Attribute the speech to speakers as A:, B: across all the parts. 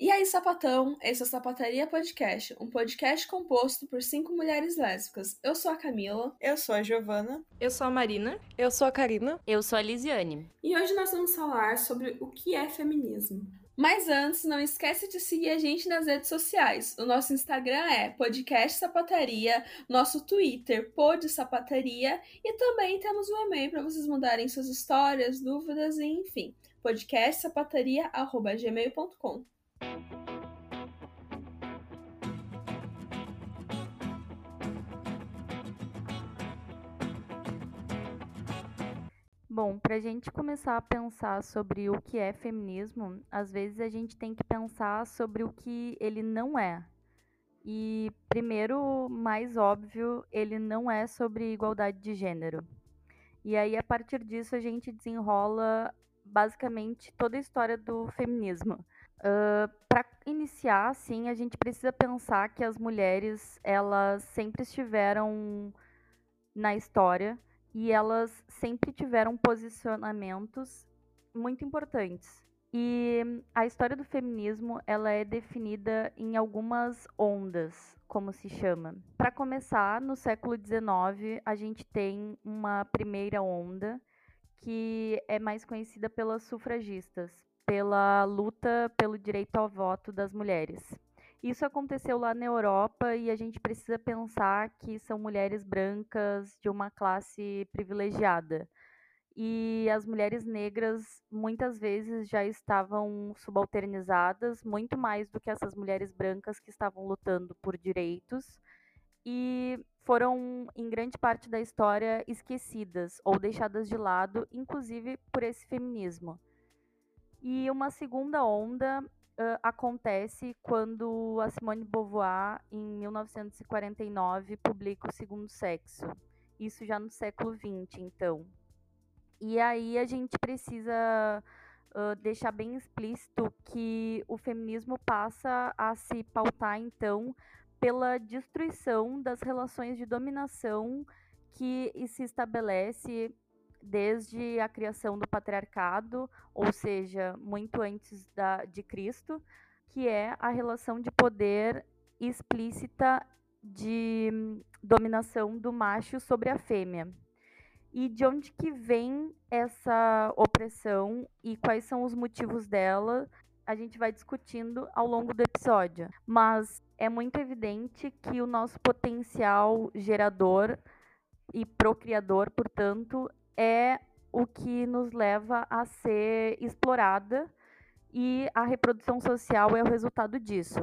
A: E aí, sapatão, esse é o Sapataria Podcast, um podcast composto por cinco mulheres lésbicas. Eu sou a Camila.
B: Eu sou a Giovana.
C: Eu sou a Marina.
D: Eu sou a Karina.
E: Eu sou a Lisiane.
A: E hoje nós vamos falar sobre o que é feminismo. Mas antes, não esquece de seguir a gente nas redes sociais. O nosso Instagram é Podcast Sapataria, nosso Twitter, Pod Sapataria, e também temos um e-mail para vocês mandarem suas histórias, dúvidas e enfim. podcastsapataria.gmail.com
D: Bom, para a gente começar a pensar sobre o que é feminismo, às vezes a gente tem que pensar sobre o que ele não é. E, primeiro, mais óbvio, ele não é sobre igualdade de gênero. E aí, a partir disso, a gente desenrola basicamente toda a história do feminismo. Uh, para iniciar, assim, a gente precisa pensar que as mulheres elas sempre estiveram na história e elas sempre tiveram posicionamentos muito importantes. E a história do feminismo ela é definida em algumas ondas, como se chama. Para começar, no século XIX, a gente tem uma primeira onda que é mais conhecida pelas sufragistas, pela luta pelo direito ao voto das mulheres. Isso aconteceu lá na Europa e a gente precisa pensar que são mulheres brancas de uma classe privilegiada. E as mulheres negras muitas vezes já estavam subalternizadas, muito mais do que essas mulheres brancas que estavam lutando por direitos e foram, em grande parte da história, esquecidas ou deixadas de lado, inclusive por esse feminismo. E uma segunda onda uh, acontece quando a Simone Beauvoir, em 1949, publica O Segundo Sexo. Isso já no século XX, então. E aí a gente precisa uh, deixar bem explícito que o feminismo passa a se pautar, então, pela destruição das relações de dominação que se estabelece desde a criação do patriarcado, ou seja, muito antes da, de Cristo, que é a relação de poder explícita de dominação do macho sobre a fêmea. E de onde que vem essa opressão e quais são os motivos dela, a gente vai discutindo ao longo do episódio. Mas é muito evidente que o nosso potencial gerador e procriador, portanto, é o que nos leva a ser explorada e a reprodução social é o resultado disso.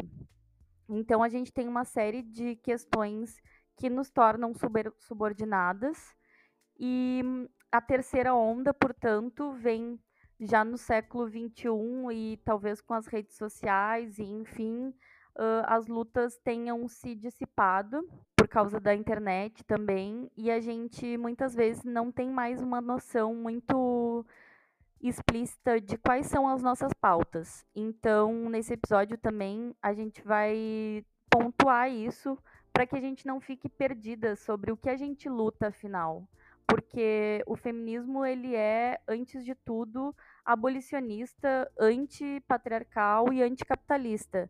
D: Então a gente tem uma série de questões que nos tornam subordinadas e a terceira onda, portanto, vem já no século XXI e talvez com as redes sociais e enfim uh, as lutas tenham se dissipado causa da internet também, e a gente muitas vezes não tem mais uma noção muito explícita de quais são as nossas pautas. Então, nesse episódio também a gente vai pontuar isso para que a gente não fique perdida sobre o que a gente luta afinal, porque o feminismo ele é antes de tudo abolicionista, antipatriarcal e anticapitalista.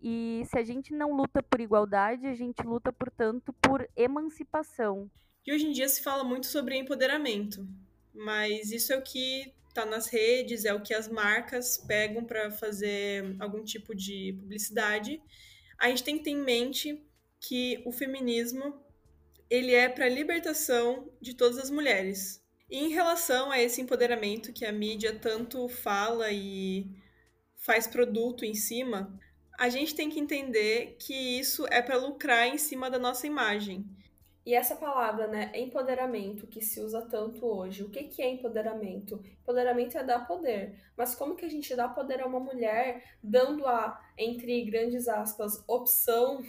D: E se a gente não luta por igualdade, a gente luta, portanto, por emancipação.
B: E hoje em dia se fala muito sobre empoderamento, mas isso é o que está nas redes, é o que as marcas pegam para fazer algum tipo de publicidade. A gente tem que ter em mente que o feminismo ele é para a libertação de todas as mulheres. E em relação a esse empoderamento que a mídia tanto fala e faz produto em cima, a gente tem que entender que isso é para lucrar em cima da nossa imagem.
A: E essa palavra, né, empoderamento, que se usa tanto hoje, o que, que é empoderamento? Empoderamento é dar poder. Mas como que a gente dá poder a uma mulher, dando a, entre grandes aspas, opção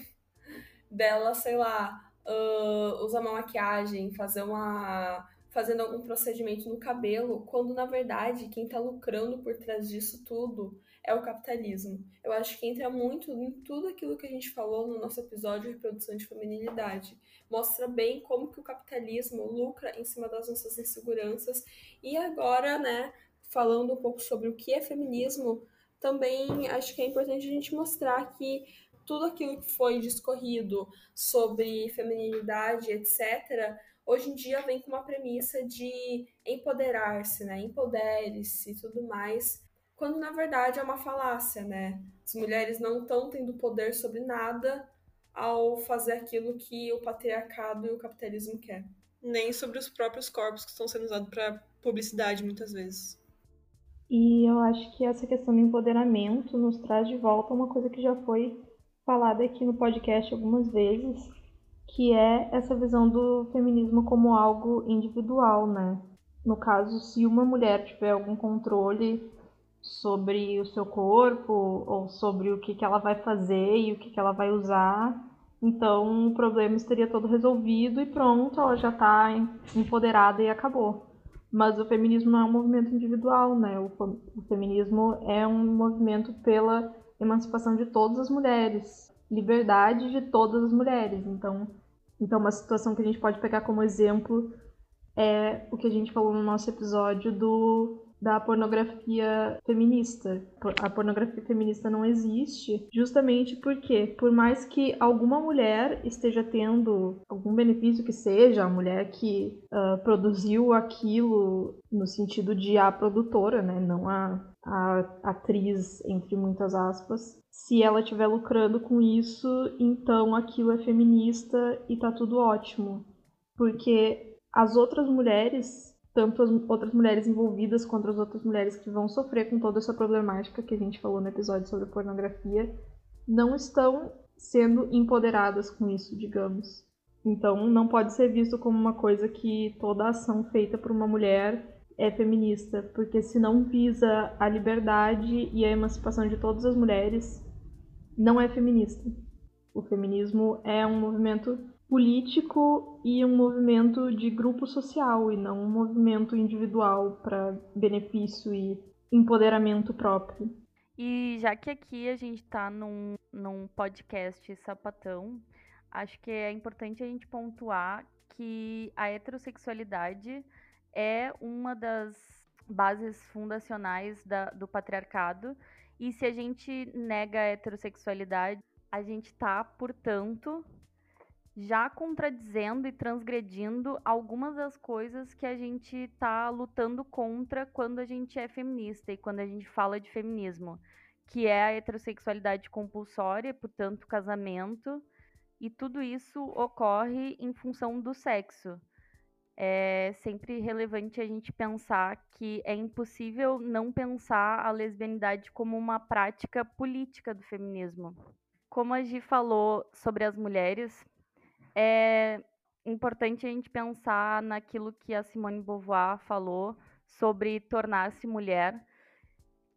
A: dela, sei lá, uh, usar uma maquiagem, fazer uma fazendo algum procedimento no cabelo, quando na verdade quem está lucrando por trás disso tudo é o capitalismo. Eu acho que entra muito em tudo aquilo que a gente falou no nosso episódio de reprodução de feminilidade. Mostra bem como que o capitalismo lucra em cima das nossas inseguranças. E agora, né, falando um pouco sobre o que é feminismo, também acho que é importante a gente mostrar que tudo aquilo que foi discorrido sobre feminilidade, etc., hoje em dia vem com uma premissa de empoderar-se, né? Empodere-se e tudo mais, quando na verdade é uma falácia, né? As mulheres não estão tendo poder sobre nada ao fazer aquilo que o patriarcado e o capitalismo quer.
B: Nem sobre os próprios corpos que estão sendo usados para publicidade muitas vezes.
C: E eu acho que essa questão do empoderamento nos traz de volta uma coisa que já foi falada aqui no podcast algumas vezes, que é essa visão do feminismo como algo individual, né? No caso, se uma mulher tiver algum controle sobre o seu corpo ou sobre o que, que ela vai fazer e o que, que ela vai usar, então o problema estaria todo resolvido e pronto, ela já está empoderada e acabou. Mas o feminismo não é um movimento individual, né? O, o feminismo é um movimento pela emancipação de todas as mulheres, liberdade de todas as mulheres. Então, então uma situação que a gente pode pegar como exemplo é o que a gente falou no nosso episódio do da pornografia feminista. A pornografia feminista não existe justamente porque, por mais que alguma mulher esteja tendo algum benefício que seja, a mulher que uh, produziu aquilo no sentido de a produtora, né, não a, a atriz, entre muitas aspas, se ela estiver lucrando com isso, então aquilo é feminista e tá tudo ótimo. Porque as outras mulheres tanto as outras mulheres envolvidas quanto as outras mulheres que vão sofrer com toda essa problemática que a gente falou no episódio sobre pornografia, não estão sendo empoderadas com isso, digamos. Então, não pode ser visto como uma coisa que toda ação feita por uma mulher é feminista, porque se não visa a liberdade e a emancipação de todas as mulheres, não é feminista. O feminismo é um movimento político e um movimento de grupo social e não um movimento individual para benefício e empoderamento próprio.
D: E já que aqui a gente está num, num podcast sapatão, acho que é importante a gente pontuar que a heterossexualidade é uma das bases fundacionais da, do patriarcado. E se a gente nega a heterossexualidade, a gente está, portanto, já contradizendo e transgredindo algumas das coisas que a gente está lutando contra quando a gente é feminista e quando a gente fala de feminismo, que é a heterossexualidade compulsória, portanto, casamento, e tudo isso ocorre em função do sexo. É sempre relevante a gente pensar que é impossível não pensar a lesbianidade como uma prática política do feminismo. Como a Gi falou sobre as mulheres, é importante a gente pensar naquilo que a Simone Beauvoir falou sobre tornar-se mulher,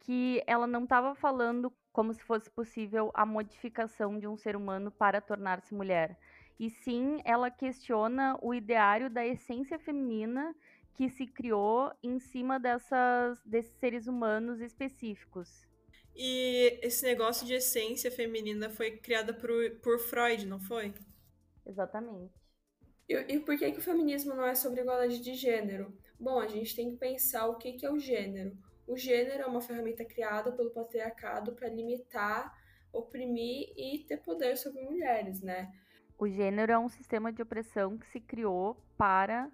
D: que ela não estava falando como se fosse possível a modificação de um ser humano para tornar-se mulher. E sim, ela questiona o ideário da essência feminina que se criou em cima dessas, desses seres humanos específicos.
B: E esse negócio de essência feminina foi criada por, por Freud, não foi?
D: Exatamente.
A: E, e por que, que o feminismo não é sobre igualdade de gênero? Bom, a gente tem que pensar o que, que é o gênero. O gênero é uma ferramenta criada pelo patriarcado para limitar, oprimir e ter poder sobre mulheres, né?
D: O gênero é um sistema de opressão que se criou para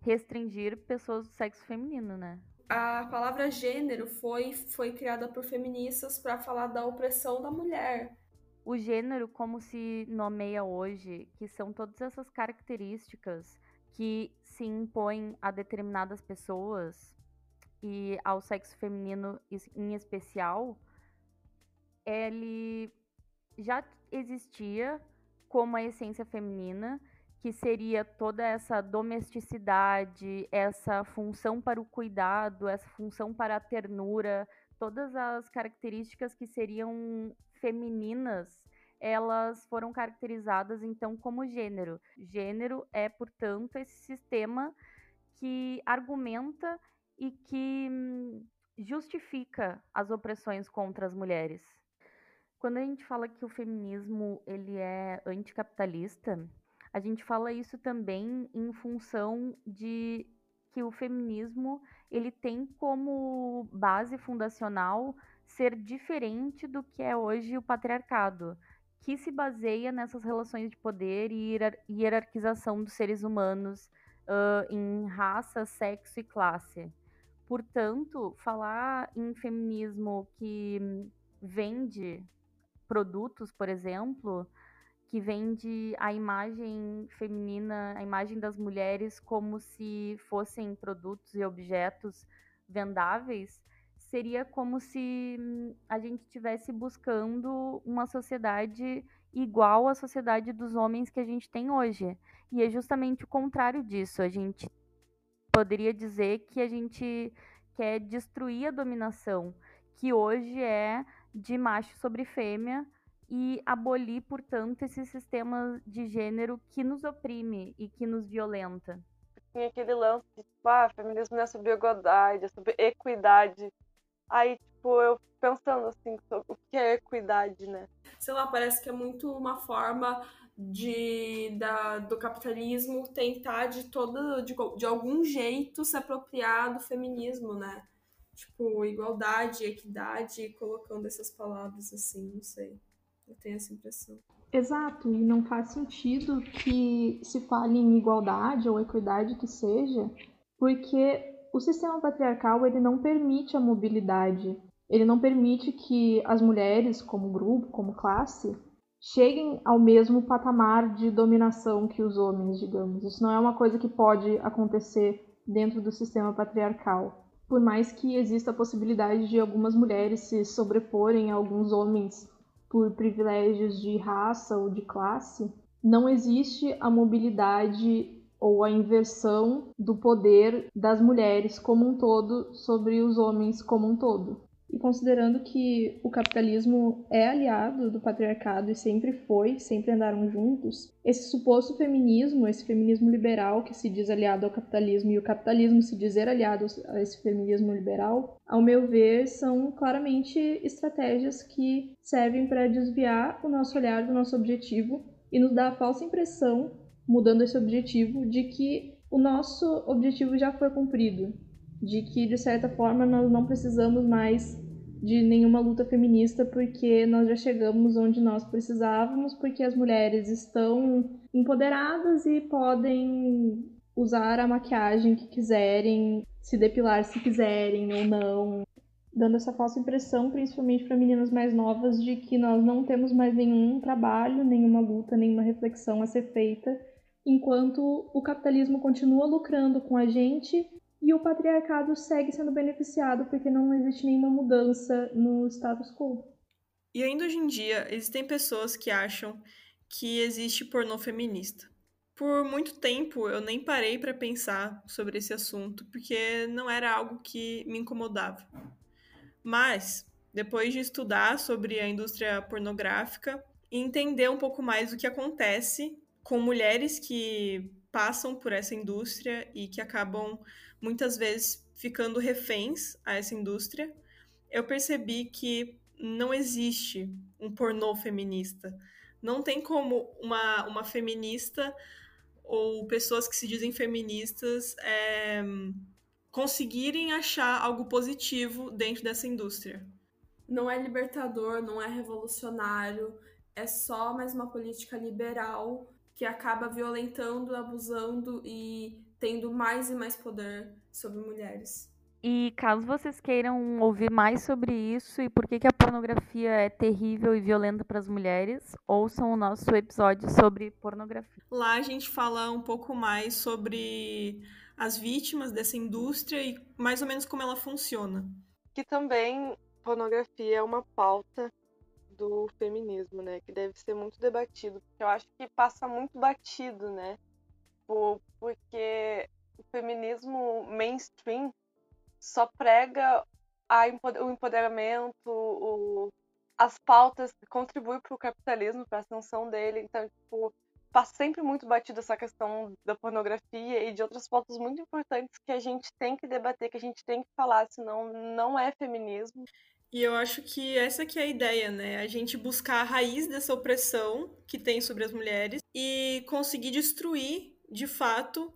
D: restringir pessoas do sexo feminino, né?
A: A palavra gênero foi, foi criada por feministas para falar da opressão da mulher,
D: o gênero, como se nomeia hoje, que são todas essas características que se impõem a determinadas pessoas e ao sexo feminino em especial, ele já existia como a essência feminina, que seria toda essa domesticidade, essa função para o cuidado, essa função para a ternura, todas as características que seriam femininas, elas foram caracterizadas então como gênero. Gênero é, portanto, esse sistema que argumenta e que hum, justifica as opressões contra as mulheres. Quando a gente fala que o feminismo ele é anticapitalista, a gente fala isso também em função de que o feminismo ele tem como base fundacional ser diferente do que é hoje o patriarcado, que se baseia nessas relações de poder e hierarquização dos seres humanos uh, em raça, sexo e classe. Portanto, falar em feminismo que vende produtos, por exemplo, que vende a imagem feminina, a imagem das mulheres como se fossem produtos e objetos vendáveis, seria como se a gente estivesse buscando uma sociedade igual à sociedade dos homens que a gente tem hoje. E é justamente o contrário disso. A gente poderia dizer que a gente quer destruir a dominação, que hoje é de macho sobre fêmea, e abolir, portanto, esse sistema de gênero que nos oprime e que nos violenta.
E: Tem aquele lance de, tipo, ah, feminismo não é sobre igualdade, é sobre equidade. Aí, tipo, eu pensando assim, o que é equidade, né?
A: Sei lá, parece que é muito uma forma de, da, do capitalismo tentar de todo, de, de algum jeito se apropriar do feminismo, né? Tipo, igualdade, equidade, colocando essas palavras assim, não sei. Eu tenho essa impressão.
C: Exato, e não faz sentido que se fale em igualdade ou equidade que seja, porque o sistema patriarcal ele não permite a mobilidade. Ele não permite que as mulheres, como grupo, como classe, cheguem ao mesmo patamar de dominação que os homens, digamos. Isso não é uma coisa que pode acontecer dentro do sistema patriarcal. Por mais que exista a possibilidade de algumas mulheres se sobreporem a alguns homens por privilégios de raça ou de classe, não existe a mobilidade ou a inversão do poder das mulheres como um todo sobre os homens como um todo. E considerando que o capitalismo é aliado do patriarcado e sempre foi, sempre andaram juntos, esse suposto feminismo, esse feminismo liberal que se diz aliado ao capitalismo e o capitalismo se dizer aliado a esse feminismo liberal, ao meu ver, são claramente estratégias que servem para desviar o nosso olhar do nosso objetivo e nos dar a falsa impressão, mudando esse objetivo, de que o nosso objetivo já foi cumprido, de que de certa forma nós não precisamos mais de nenhuma luta feminista porque nós já chegamos onde nós precisávamos, porque as mulheres estão empoderadas e podem usar a maquiagem que quiserem, se depilar se quiserem ou não, dando essa falsa impressão, principalmente para meninas mais novas, de que nós não temos mais nenhum trabalho, nenhuma luta, nenhuma reflexão a ser feita, enquanto o capitalismo continua lucrando com a gente e o patriarcado segue sendo beneficiado porque não existe nenhuma mudança no status quo.
B: E ainda hoje em dia, existem pessoas que acham que existe pornô feminista. Por muito tempo eu nem parei para pensar sobre esse assunto, porque não era algo que me incomodava. Mas, depois de estudar sobre a indústria pornográfica e entender um pouco mais o que acontece com mulheres que passam por essa indústria e que acabam muitas vezes ficando reféns a essa indústria, eu percebi que não existe um pornô feminista. Não tem como uma, uma feminista ou pessoas que se dizem feministas é, conseguirem achar algo positivo dentro dessa indústria.
A: Não é libertador, não é revolucionário, é só mais uma política liberal que acaba violentando, abusando e tendo mais e mais poder sobre mulheres.
D: E caso vocês queiram ouvir mais sobre isso e por que, que a pornografia é terrível e violenta para as mulheres, ouçam o nosso episódio sobre pornografia.
B: Lá a gente fala um pouco mais sobre as vítimas dessa indústria e mais ou menos como ela funciona.
E: Que também pornografia é uma pauta do feminismo, né? Que deve ser muito debatido, eu acho que passa muito batido, né? Porque o feminismo mainstream só prega a, o empoderamento, o, as pautas que contribuem para o capitalismo, para a ascensão dele. Então, tipo, passa sempre muito batido essa questão da pornografia e de outras pautas muito importantes que a gente tem que debater, que a gente tem que falar, senão não é feminismo.
B: E eu acho que essa que é a ideia, né? A gente buscar a raiz dessa opressão que tem sobre as mulheres e conseguir destruir de fato,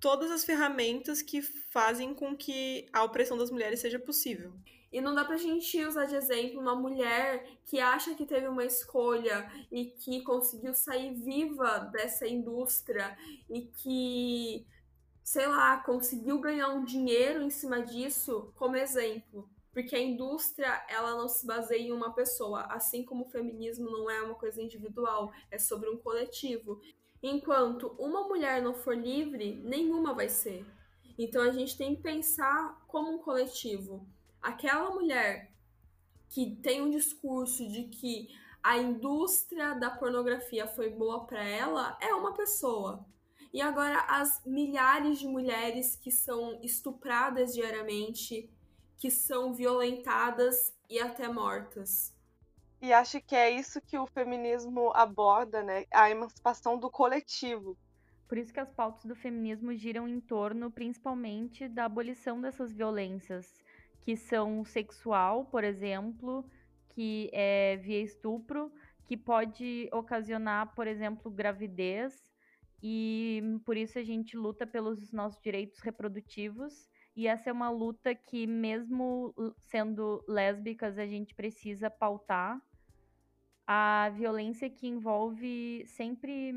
B: todas as ferramentas que fazem com que a opressão das mulheres seja possível.
A: E não dá pra gente usar de exemplo uma mulher que acha que teve uma escolha e que conseguiu sair viva dessa indústria e que, sei lá, conseguiu ganhar um dinheiro em cima disso como exemplo. Porque a indústria, ela não se baseia em uma pessoa, assim como o feminismo não é uma coisa individual, é sobre um coletivo. Enquanto uma mulher não for livre, nenhuma vai ser. Então a gente tem que pensar como um coletivo. Aquela mulher que tem um discurso de que a indústria da pornografia foi boa para ela é uma pessoa. E agora as milhares de mulheres que são estupradas diariamente, que são violentadas e até mortas.
E: E acho que é isso que o feminismo aborda, né? A emancipação do coletivo.
D: Por isso que as pautas do feminismo giram em torno principalmente da abolição dessas violências, que são sexual, por exemplo, que é via estupro, que pode ocasionar, por exemplo, gravidez, e por isso a gente luta pelos nossos direitos reprodutivos. E essa é uma luta que, mesmo sendo lésbicas, a gente precisa pautar, a violência que envolve sempre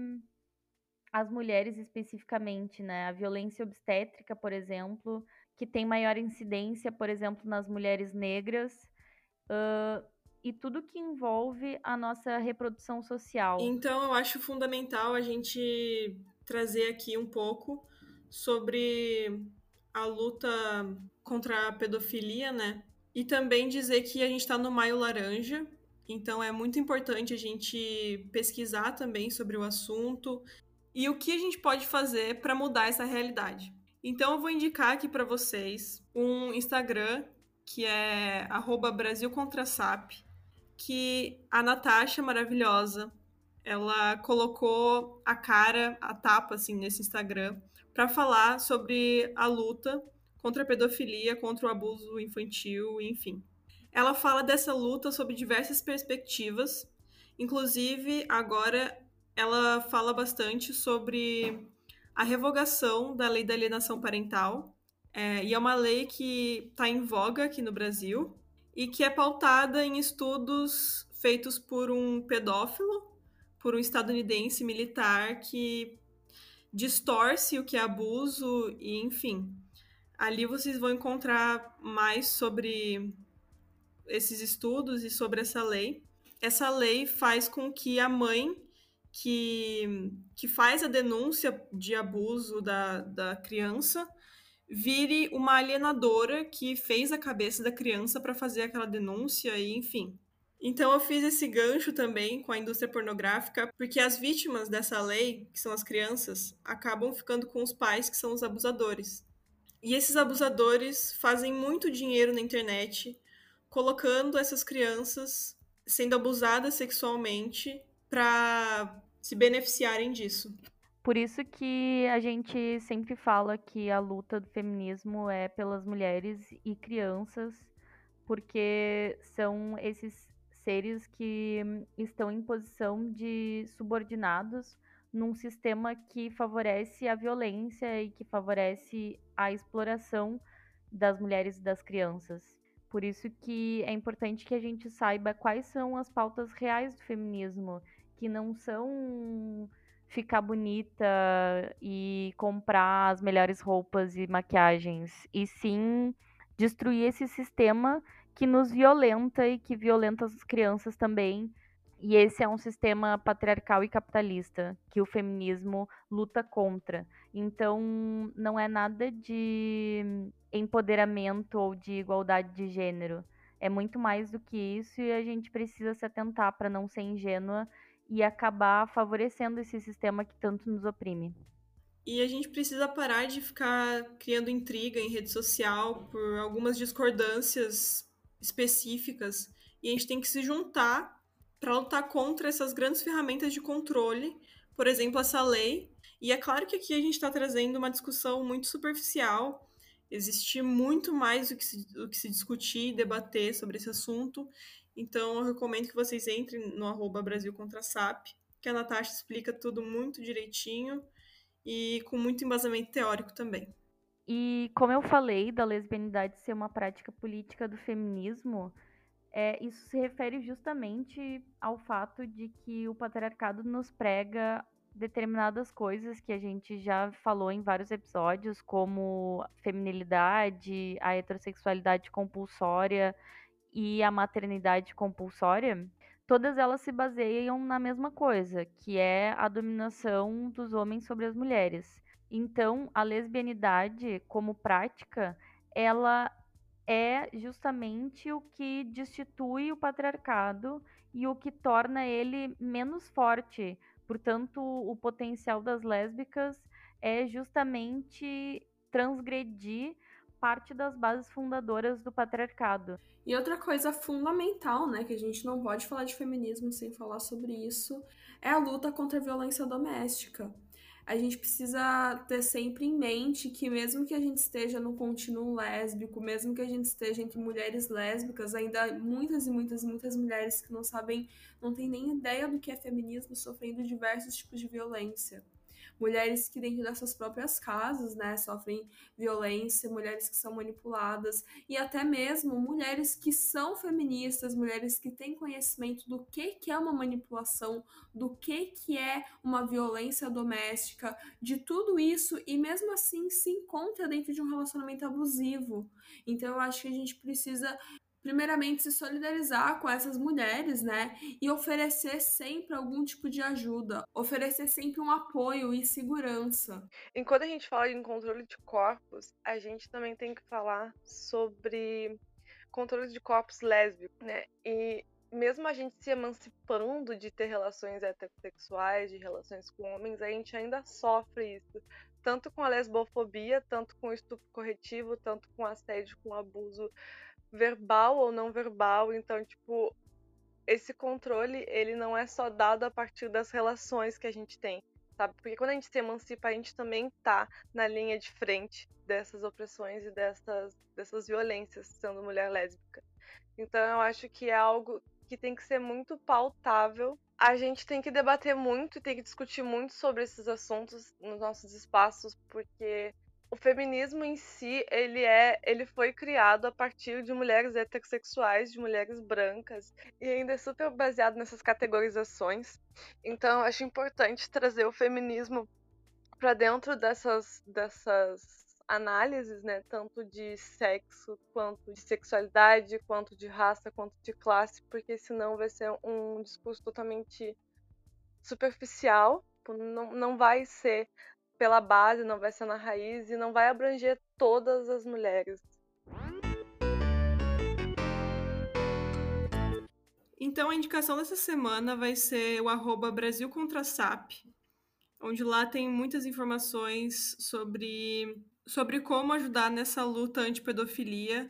D: as mulheres especificamente, né? A violência obstétrica, por exemplo, que tem maior incidência, por exemplo, nas mulheres negras, uh, e tudo que envolve a nossa reprodução social.
B: Então, eu acho fundamental a gente trazer aqui um pouco sobre a luta contra a pedofilia, né? E também dizer que a gente está no Maio Laranja, então é muito importante a gente pesquisar também sobre o assunto e o que a gente pode fazer para mudar essa realidade. Então eu vou indicar aqui para vocês um Instagram que é @brasilcontrasap, que a Natasha maravilhosa, ela colocou a cara, a tapa assim nesse Instagram para falar sobre a luta contra a pedofilia, contra o abuso infantil, enfim. Ela fala dessa luta sob diversas perspectivas, inclusive agora ela fala bastante sobre a revogação da lei da alienação parental, é, e é uma lei que está em voga aqui no Brasil e que é pautada em estudos feitos por um pedófilo, por um estadunidense militar que distorce o que é abuso e, enfim. Ali vocês vão encontrar mais sobre esses estudos e sobre essa lei. Essa lei faz com que a mãe que, que faz a denúncia de abuso da, da criança vire uma alienadora que fez a cabeça da criança para fazer aquela denúncia e enfim. Então eu fiz esse gancho também com a indústria pornográfica, porque as vítimas dessa lei, que são as crianças, acabam ficando com os pais, que são os abusadores. E esses abusadores fazem muito dinheiro na internet colocando essas crianças sendo abusadas sexualmente para se beneficiarem disso.
D: Por isso que a gente sempre fala que a luta do feminismo é pelas mulheres e crianças, porque são esses seres que estão em posição de subordinados num sistema que favorece a violência e que favorece a exploração das mulheres e das crianças. Por isso que é importante que a gente saiba quais são as pautas reais do feminismo, que não são ficar bonita e comprar as melhores roupas e maquiagens, e sim destruir esse sistema que nos violenta e que violenta as crianças também. E esse é um sistema patriarcal e capitalista que o feminismo luta contra. Então, não é nada de empoderamento ou de igualdade de gênero. É muito mais do que isso e a gente precisa se atentar para não ser ingênua e acabar favorecendo esse sistema que tanto nos oprime.
B: E a gente precisa parar de ficar criando intriga em rede social por algumas discordâncias específicas e a gente tem que se juntar para lutar contra essas grandes ferramentas de controle, por exemplo, essa lei. E é claro que aqui a gente está trazendo uma discussão muito superficial existe muito mais o que, se, o que se discutir e debater sobre esse assunto. Então, eu recomendo que vocês entrem no arroba Brasil Contra SAP, que a Natasha explica tudo muito direitinho e com muito embasamento teórico também.
D: E como eu falei da lesbianidade ser uma prática política do feminismo, é, isso se refere justamente ao fato de que o patriarcado nos prega determinadas coisas que a gente já falou em vários episódios, como feminilidade, a heterossexualidade compulsória e a maternidade compulsória, todas elas se baseiam na mesma coisa, que é a dominação dos homens sobre as mulheres. Então, a lesbianidade como prática, ela é justamente o que destitui o patriarcado e o que torna ele menos forte. Portanto, o potencial das lésbicas é justamente transgredir parte das bases fundadoras do patriarcado.
A: E outra coisa fundamental, né, que a gente não pode falar de feminismo sem falar sobre isso, é a luta contra a violência doméstica a gente precisa ter sempre em mente que mesmo que a gente esteja no contínuo lésbico, mesmo que a gente esteja entre mulheres lésbicas, ainda há muitas e muitas e muitas mulheres que não sabem, não têm nem ideia do que é feminismo, sofrendo diversos tipos de violência mulheres que dentro das suas próprias casas, né, sofrem violência, mulheres que são manipuladas e até mesmo mulheres que são feministas, mulheres que têm conhecimento do que que é uma manipulação, do que que é uma violência doméstica, de tudo isso e mesmo assim se encontra dentro de um relacionamento abusivo. Então eu acho que a gente precisa primeiramente se solidarizar com essas mulheres, né? E oferecer sempre algum tipo de ajuda, oferecer sempre um apoio e segurança.
E: Enquanto a gente fala em controle de corpos, a gente também tem que falar sobre controle de corpos lésbicos, né? E mesmo a gente se emancipando de ter relações heterossexuais, de relações com homens, a gente ainda sofre isso. Tanto com a lesbofobia, tanto com o estupro corretivo, tanto com assédio, com abuso verbal ou não verbal. Então, tipo, esse controle, ele não é só dado a partir das relações que a gente tem, sabe? Porque quando a gente se emancipa, a gente também tá na linha de frente dessas opressões e dessas, dessas violências, sendo mulher lésbica. Então, eu acho que é algo que tem que ser muito pautável. A gente tem que debater muito e tem que discutir muito sobre esses assuntos nos nossos espaços, porque o feminismo em si, ele é, ele foi criado a partir de mulheres heterossexuais, de mulheres brancas, e ainda é super baseado nessas categorizações. Então, acho importante trazer o feminismo para dentro dessas dessas análises, né, tanto de sexo, quanto de sexualidade, quanto de raça, quanto de classe, porque senão vai ser um discurso totalmente superficial, não, não vai ser pela base, não vai ser na raiz e não vai abranger todas as mulheres.
B: Então a indicação dessa semana vai ser o arroba Brasil contra SAP, onde lá tem muitas informações sobre, sobre como ajudar nessa luta anti-pedofilia.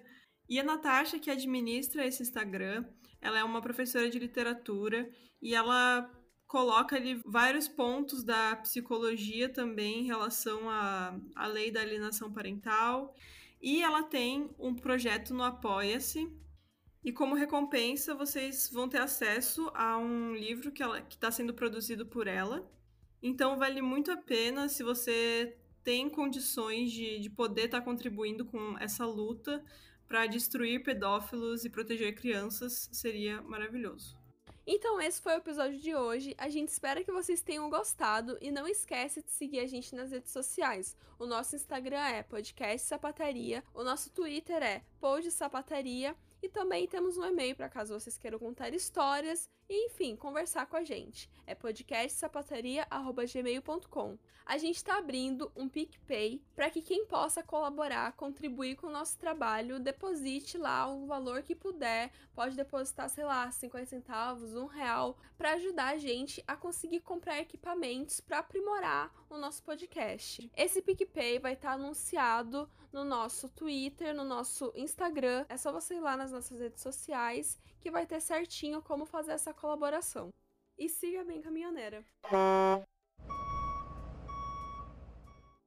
B: E a Natasha, que administra esse Instagram, ela é uma professora de literatura e ela coloca ali vários pontos da psicologia também em relação à, à lei da alienação parental. E ela tem um projeto no Apoia-se. E como recompensa, vocês vão ter acesso a um livro que está sendo produzido por ela. Então, vale muito a pena se você tem condições de, de poder estar tá contribuindo com essa luta para destruir pedófilos e proteger crianças, seria maravilhoso.
A: Então esse foi o episódio de hoje. A gente espera que vocês tenham gostado e não esquece de seguir a gente nas redes sociais. O nosso Instagram é podcast sapataria, o nosso Twitter é Sapataria e também temos um e-mail para caso vocês queiram contar histórias e, enfim, conversar com a gente. É podcastsapataria.gmail.com. A gente está abrindo um PicPay para que quem possa colaborar, contribuir com o nosso trabalho, deposite lá o valor que puder. Pode depositar, sei lá, 50 centavos, um real, para ajudar a gente a conseguir comprar equipamentos para aprimorar o nosso podcast. Esse PicPay vai estar tá anunciado no nosso Twitter, no nosso Instagram. É só você ir lá nas nossas redes sociais que vai ter certinho como fazer essa colaboração. E siga bem caminhoneira.